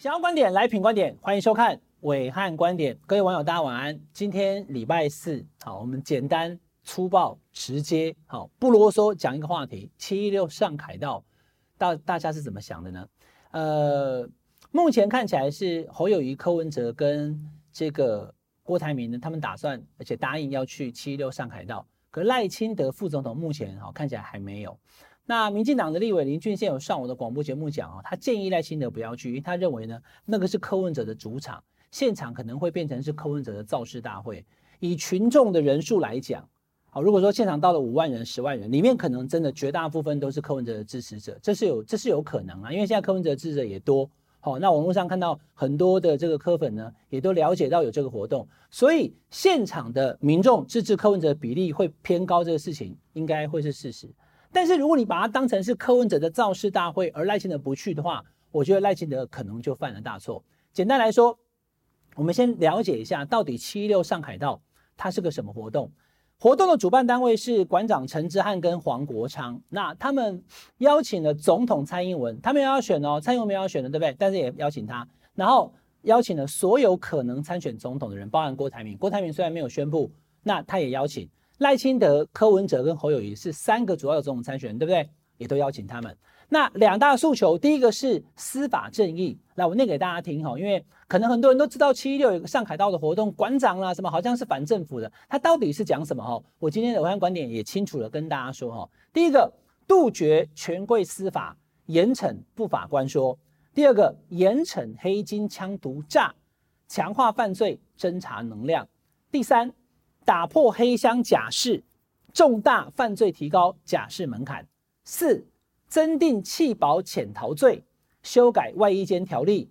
想要观点来品观点，欢迎收看伟汉观点。各位网友，大家晚安。今天礼拜四，好，我们简单粗暴直接，好，不啰嗦，讲一个话题：七一六上凯道，大大家是怎么想的呢？呃，目前看起来是侯友宜、柯文哲跟这个郭台铭呢，他们打算而且答应要去七一六上凯道。可赖清德副总统目前好看起来还没有。那民进党的立委林俊宪有上我的广播节目讲哦，他建议赖清德不要去，因为他认为呢，那个是柯文哲的主场，现场可能会变成是柯文哲的造势大会。以群众的人数来讲，好，如果说现场到了五万人、十万人，里面可能真的绝大部分都是柯文哲的支持者，这是有这是有可能啊，因为现在柯文哲支持者也多。好，那网络上看到很多的这个柯粉呢，也都了解到有这个活动，所以现场的民众支持柯文哲的比例会偏高，这个事情应该会是事实。但是如果你把它当成是柯文哲的造势大会，而赖清德不去的话，我觉得赖清德可能就犯了大错。简单来说，我们先了解一下到底七一六上海道它是个什么活动。活动的主办单位是馆长陈之汉跟黄国昌，那他们邀请了总统蔡英文，他们要选哦，蔡英文没有要选的，对不对？但是也邀请他，然后邀请了所有可能参选总统的人，包含郭台铭。郭台铭虽然没有宣布，那他也邀请。赖清德、柯文哲跟侯友宜是三个主要的总统参选人，对不对？也都邀请他们。那两大诉求，第一个是司法正义。来，我念给大家听哈，因为可能很多人都知道七一六有个上海道的活动，馆长啦什么好像是反政府的，他到底是讲什么哈？我今天的暐瀚观点也清楚的跟大家说哈。第一个，杜绝权贵司法，严惩不法官说；第二个，严惩黑金枪毒诈，强化犯罪侦查能量；第三。打破黑箱假释，重大犯罪提高假释门槛。四、增订弃保潜逃罪，修改外衣监条例。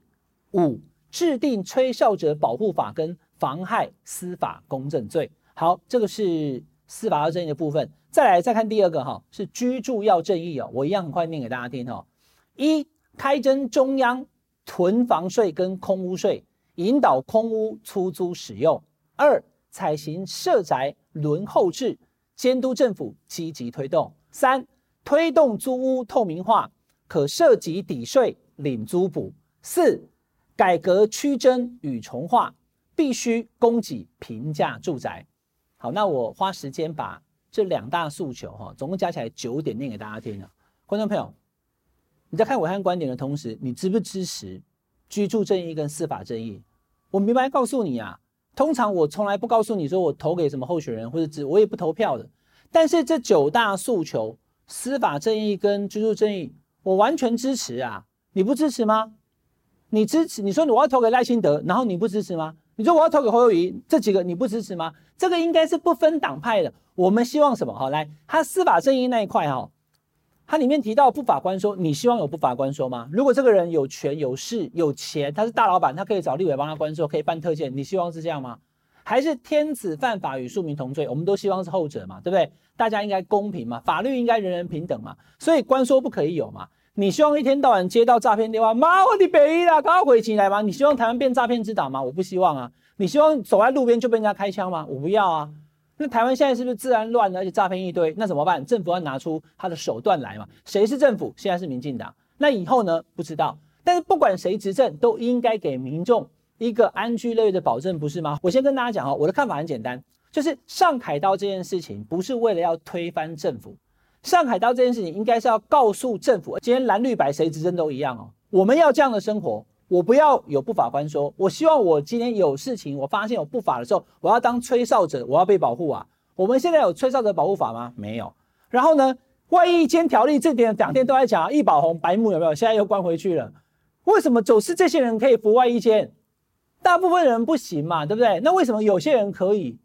五、制定吹哨者保护法跟妨害司法公正罪。好，这个是司法要正义的部分。再来再看第二个哈，是居住要正义哦。我一样很快念给大家听哈。一、开征中央囤房税跟空屋税，引导空屋出租使用。二、采行社宅轮候制，监督政府积极推动。三、推动租屋透明化，可涉及抵税领租补。四、改革区征与重划，必须供给平价住宅。好，那我花时间把这两大诉求哈，总共加起来九点念给大家听了。观众朋友，你在看暐瀚观点的同时，你支不支持居住正义跟司法正义？我明白告诉你啊。通常我从来不告诉你说我投给什么候选人或者只我也不投票的，但是这九大诉求，司法正义跟居住正义，我完全支持啊！你不支持吗？你支持？你说我要投给赖清德，然后你不支持吗？你说我要投给侯友宜，这几个你不支持吗？这个应该是不分党派的。我们希望什么？好，来，他司法正义那一块哈。它里面提到不法官说，你希望有不法官说吗？如果这个人有权有势有钱，他是大老板，他可以找立委帮他关说，可以办特件，你希望是这样吗？还是天子犯法与庶民同罪？我们都希望是后者嘛，对不对？大家应该公平嘛，法律应该人人平等嘛，所以官说不可以有嘛。你希望一天到晚接到诈骗电话，妈我的北啦，赶快回起来吗？你希望台湾变诈骗之岛吗？我不希望啊。你希望走在路边就被人家开枪吗？我不要啊。那台湾现在是不是治安乱了，而且诈骗一堆？那怎么办？政府要拿出他的手段来嘛？谁是政府？现在是民进党。那以后呢？不知道。但是不管谁执政，都应该给民众一个安居乐业的保证，不是吗？我先跟大家讲哦，我的看法很简单，就是上海道这件事情不是为了要推翻政府，上海道这件事情应该是要告诉政府，今天蓝绿白谁执政都一样哦，我们要这样的生活。我不要有不法官说，我希望我今天有事情，我发现有不法的时候，我要当吹哨者，我要被保护啊。我们现在有吹哨者保护法吗？没有。然后呢，外役监条例这点两天都在讲，易宝红白目有没有？现在又关回去了。为什么走私这些人可以服外役监，大部分人不行嘛，对不对？那为什么有些人可以？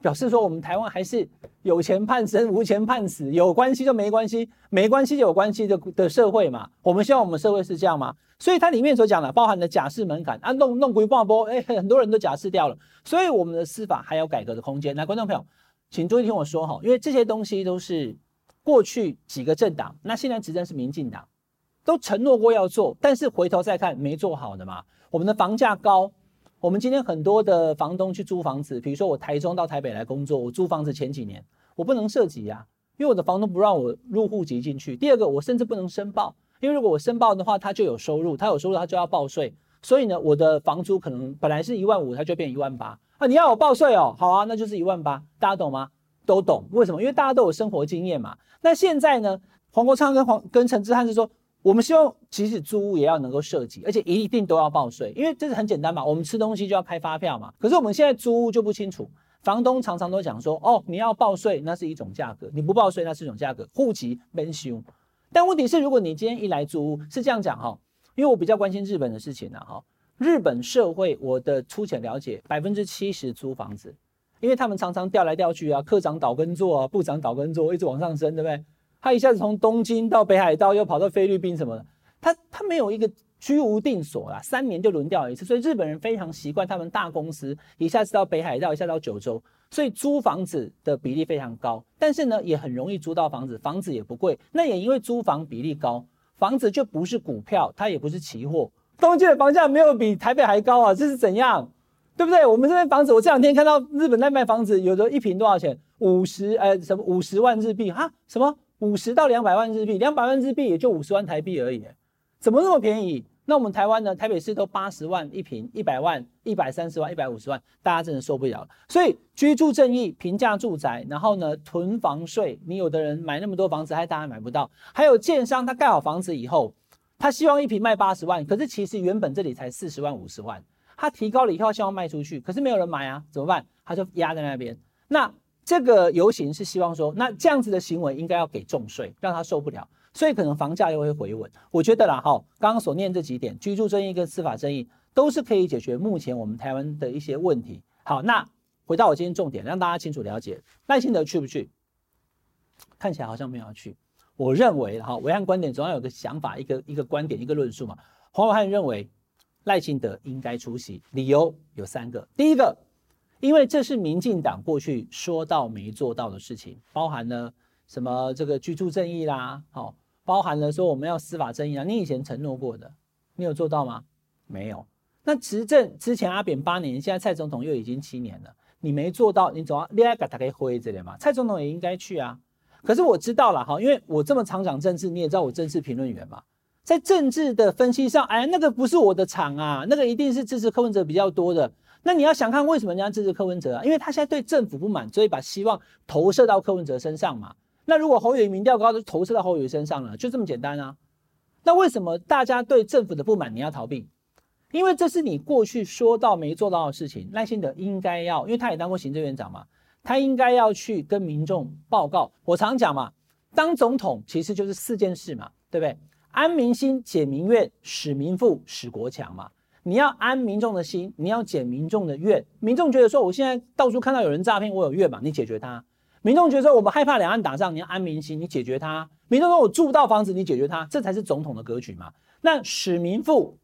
表示说我们台湾还是有钱判生，无钱判死，有关系就没关系，没关系就有关系的的社会嘛。我们希望我们社会是这样吗？所以它里面所讲的，包含的假释门槛啊，弄弄鬼半波，哎，很多人都假释掉了。所以我们的司法还有改革的空间。来，观众朋友，请注意听我说哈，因为这些东西都是过去几个政党，那现在执政是民进党，都承诺过要做，但是回头再看没做好的嘛。我们的房价高。我们今天很多的房东去租房子，比如说我台中到台北来工作，我租房子前几年我不能涉及呀，因为我的房东不让我入户籍进去。第二个，我甚至不能申报，因为如果我申报的话，他就有收入，他有收入他就要报税，所以呢，我的房租可能本来是一万五，它就变一万八啊。你要我报税哦，好啊，那就是一万八，大家懂吗？都懂。为什么？因为大家都有生活经验嘛。那现在呢，黄国昌跟黄跟陈志汉是说，我们希望即使租屋也要能够设籍，而且一定都要报税，因为这是很简单嘛。我们吃东西就要开发票嘛。可是我们现在租屋就不清楚，房东常常都讲说，哦，你要报税，那是一种价格；你不报税，那是一种价格。户籍免收。但问题是，如果你今天一来租屋，是这样讲哈，因为我比较关心日本的事情呢哈。日本社会，我的粗浅了解，百分之七十租房子，因为他们常常调来调去啊，科长倒耕作啊，部长倒耕作，一直往上升，对不对？他一下子从东京到北海道，又跑到菲律宾什么的，他他没有一个居无定所啦，三年就轮调一次，所以日本人非常习惯他们大公司一下子到北海道，一下到九州，所以租房子的比例非常高，但是呢，也很容易租到房子，房子也不贵。那也因为租房比例高，房子就不是股票，它也不是期货。东京的房价没有比台北还高啊，这是怎样？对不对？我们这边房子，我这两天看到日本在卖房子，有的一平多少钱？五十呃什么五十万日币哈？什么五十到两百万日币？两百万日币也就五十万台币而已，怎么那么便宜？那我们台湾呢？台北市都八十万一平，一百万、一百三十万、一百五十万，大家真的受不了。所以居住正义、平价住宅，然后呢囤房税，你有的人买那么多房子，还大家买不到。还有建商，他盖好房子以后。他希望一平卖八十万，可是其实原本这里才四十万五十万，他提高了以后希望卖出去，可是没有人买啊，怎么办？他就压在那边。那这个游行是希望说，那这样子的行为应该要给重税，让他受不了，所以可能房价又会回稳。我觉得啦，哈，刚刚所念这几点，居住争议跟司法争议都是可以解决目前我们台湾的一些问题。好，那回到我今天重点，让大家清楚了解，赖清德去不去？看起来好像没有要去。我认为哈，维汉观点总要有个想法，一个一个观点，一个论述嘛。黄暐瀚认为赖清德应该出席，理由有三个。第一个，因为这是民进党过去说到没做到的事情，包含了什么这个居住正义啦，好，包含了说我们要司法正义啊。你以前承诺过的，你有做到吗？没有。那执政之前阿扁八年，现在蔡总统又已经七年了，你没做到，你总要另外给他可以回这里嘛？蔡总统也应该去啊。可是我知道了哈，因为我这么常讲政治，你也知道我政治评论员嘛，在政治的分析上，哎，那个不是我的场啊，那个一定是支持柯文哲比较多的。那你要想看为什么人家支持柯文哲啊？因为他现在对政府不满，所以把希望投射到柯文哲身上嘛。那如果侯友宜民调高，就投射到侯友宜身上了，就这么简单啊。那为什么大家对政府的不满你要逃避？因为这是你过去说到没做到的事情。赖清德应该要，因为他也当过行政院长嘛。他应该要去跟民众报告。我常讲嘛，当总统其实就是四件事嘛，对不对？安民心、解民怨、使民富、使国强嘛。你要安民众的心，你要解民众的怨。民众觉得说，我现在到处看到有人诈骗，我有怨嘛，你解决他。民众觉得说，我们害怕两岸打仗，你要安民心，你解决他。民众说我住不到房子，你解决他，这才是总统的格局嘛。那使民富、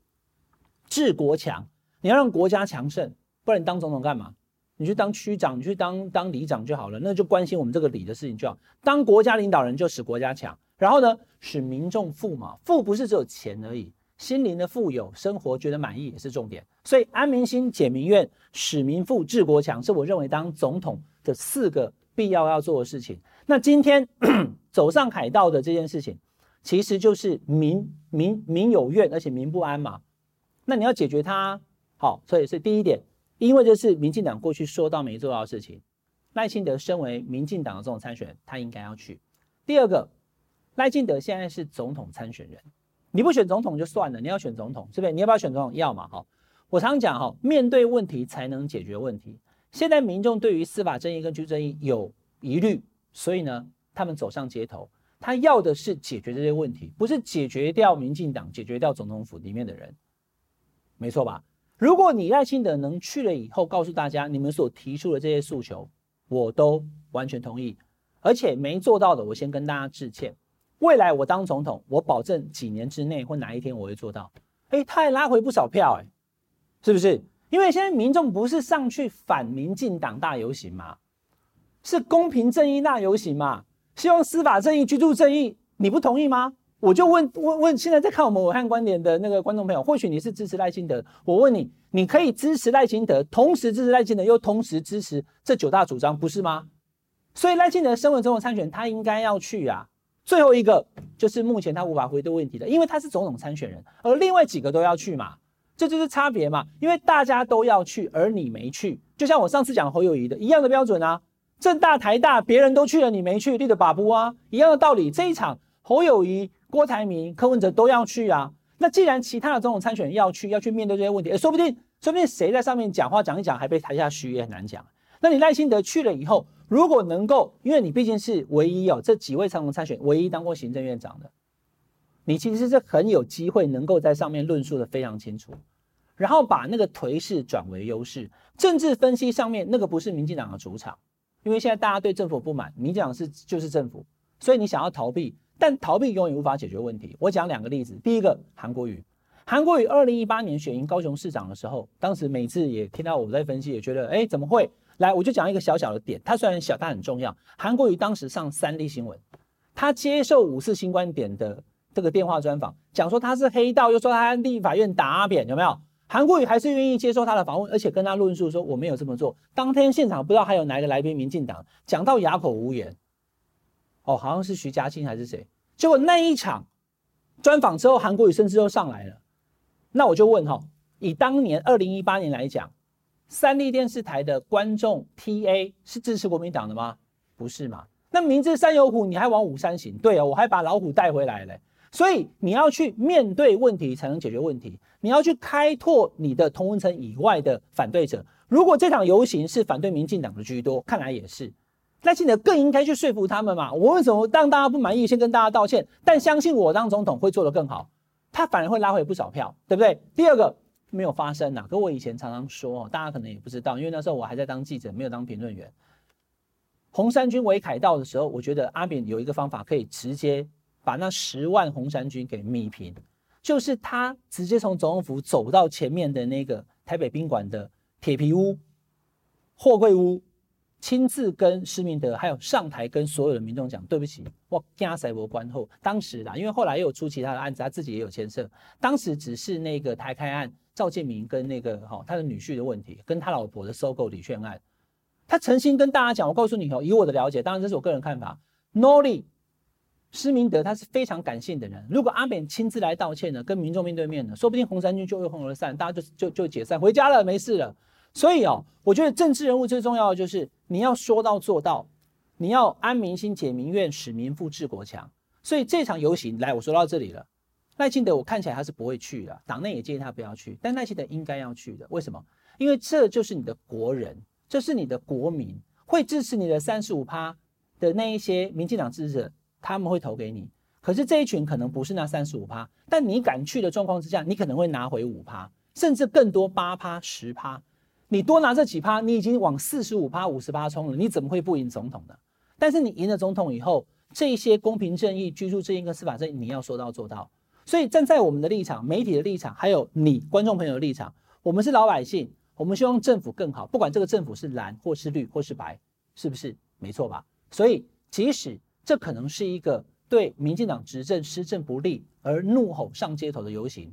治国强，你要让国家强盛，不然你当总统干嘛？你去当区长，你去当当里长就好了，那就关心我们这个里的事情就好。当国家领导人就使国家强，然后呢，使民众富嘛，富不是只有钱而已，心灵的富有，生活觉得满意也是重点。所以安民心、解民怨、使民富、治国强，是我认为当总统的四个必要要做的事情。那今天 走上海道的这件事情，其实就是民民民有怨，而且民不安嘛。那你要解决它，好，所以是第一点。因为这是民进党过去说到没做到的事情，赖清德身为民进党的总统参选，他应该要去。第二个，赖清德现在是总统参选人，你不选总统就算了，你要选总统，是不是？你要不要选总统？要嘛，哈。我常讲哈，面对问题才能解决问题。现在民众对于司法正义跟居正义有疑虑，所以呢，他们走上街头，他要的是解决这些问题，不是解决掉民进党，解决掉总统府里面的人，没错吧？如果你赖清德能去了以后，告诉大家你们所提出的这些诉求，我都完全同意，而且没做到的，我先跟大家致歉。未来我当总统，我保证几年之内或哪一天我会做到。诶，他还拉回不少票，诶，是不是？因为现在民众不是上去反民进党大游行嘛，是公平正义大游行嘛，希望司法正义、居住正义，你不同意吗？我就问问问，现在在看我们武汉观点的那个观众朋友，或许你是支持赖清德，我问你，你可以支持赖清德，同时支持赖清德，又同时支持这九大主张，不是吗？所以赖清德身为总统参选，他应该要去啊。最后一个就是目前他无法回答问题的，因为他是总统参选人，而另外几个都要去嘛。这就是差别嘛。因为大家都要去，而你没去，就像我上次讲侯友宜的一样的标准啊。政大、台大，别人都去了，你没去，立的把不啊，一样的道理。这一场侯友宜、郭台铭、柯文哲都要去啊。那既然其他的总统参选人要去，要去面对这些问题，说不定，说不定谁在上面讲话讲一讲，还被台下嘘也很难讲。那你赖清德去了以后，如果能够，因为你毕竟是唯一哦，这几位长荣参选唯一当过行政院长的，你其实是很有机会能够在上面论述的非常清楚，然后把那个颓势转为优势。政治分析上面那个不是民进党的主场。因为现在大家对政府不满，民进党是就是政府，所以你想要逃避，但逃避永远无法解决问题。我讲两个例子，第一个韩国瑜，韩国瑜二零一八年选赢高雄市长的时候，当时每次也听到我在分析，也觉得哎怎么会？来，我就讲一个小小的点，它虽然小，但很重要。韩国瑜当时上三立新闻，他接受五四新观点的这个电话专访，讲说他是黑道，又说他立法院打阿扁，有没有？韩国瑜还是愿意接受他的访问，而且跟他论述说我没有这么做。当天现场不知道还有哪一个来宾，民进党讲到哑口无言。哦，好像是徐嘉清还是谁？结果那一场专访之后，韩国瑜甚至又上来了。那我就问哈，以当年二零一八年来讲，三立电视台的观众 TA 是支持国民党的吗？不是嘛？那明知山有虎，你还往五山行？对啊，我还把老虎带回来了。所以你要去面对问题，才能解决问题。你要去开拓你的同文层以外的反对者。如果这场游行是反对民进党的居多，看来也是，赖清德更应该去说服他们嘛。我为什么让大家不满意？先跟大家道歉，但相信我当总统会做得更好。他反而会拉回不少票，对不对？第二个没有发生呐，可我以前常常说，大家可能也不知道，因为那时候我还在当记者，没有当评论员。红衫军围凯道的时候，我觉得阿扁有一个方法可以直接。把那十万红衫军给弭平，就是他直接从总统府走到前面的那个台北宾馆的铁皮屋、货柜屋，亲自跟施明德还有上台跟所有的民众讲：“对不起，我加塞博关后。”当时啦，因为后来又有出其他的案子，他自己也有牵涉。当时只是那个台开案，赵建明跟那个哈他的女婿的问题，跟他老婆的收购礼券案，他诚心跟大家讲：“我告诉你哦，以我的了解，当然这是我个人看法，Noli。”施明德他是非常感性的人，如果阿扁亲自来道歉呢，跟民众面对面呢，说不定红衫军就一哄而散，大家就就就解散回家了，没事了。所以哦，我觉得政治人物最重要的就是你要说到做到，你要安民心、解民怨、使民富、治国强。所以这场游行，来，我说到这里了。赖清德我看起来他是不会去的，党内也建议他不要去，但赖清德应该要去的。为什么？因为这就是你的国人，这是你的国民，会支持你的三十五趴的那一些民进党支持者。他们会投给你，可是这一群可能不是那三十五趴，但你敢去的状况之下，你可能会拿回五趴，甚至更多八趴、十趴。你多拿这几趴，你已经往四十五趴、五十趴冲了，你怎么会不赢总统呢？但是你赢了总统以后，这些公平正义、居住正义跟司法正义，你要说到做到。所以站在我们的立场、媒体的立场，还有你观众朋友的立场，我们是老百姓，我们希望政府更好，不管这个政府是蓝或是绿或是白，是不是？没错吧？所以即使。这可能是一个对民进党执政施政不利而怒吼上街头的游行，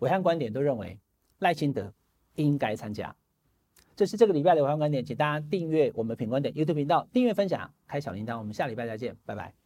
暐瀚观点都认为赖清德应该参加。这是这个礼拜的宏观观点，请大家订阅我们品观点 YouTube 频道，订阅分享，开小铃铛。我们下礼拜再见，拜拜。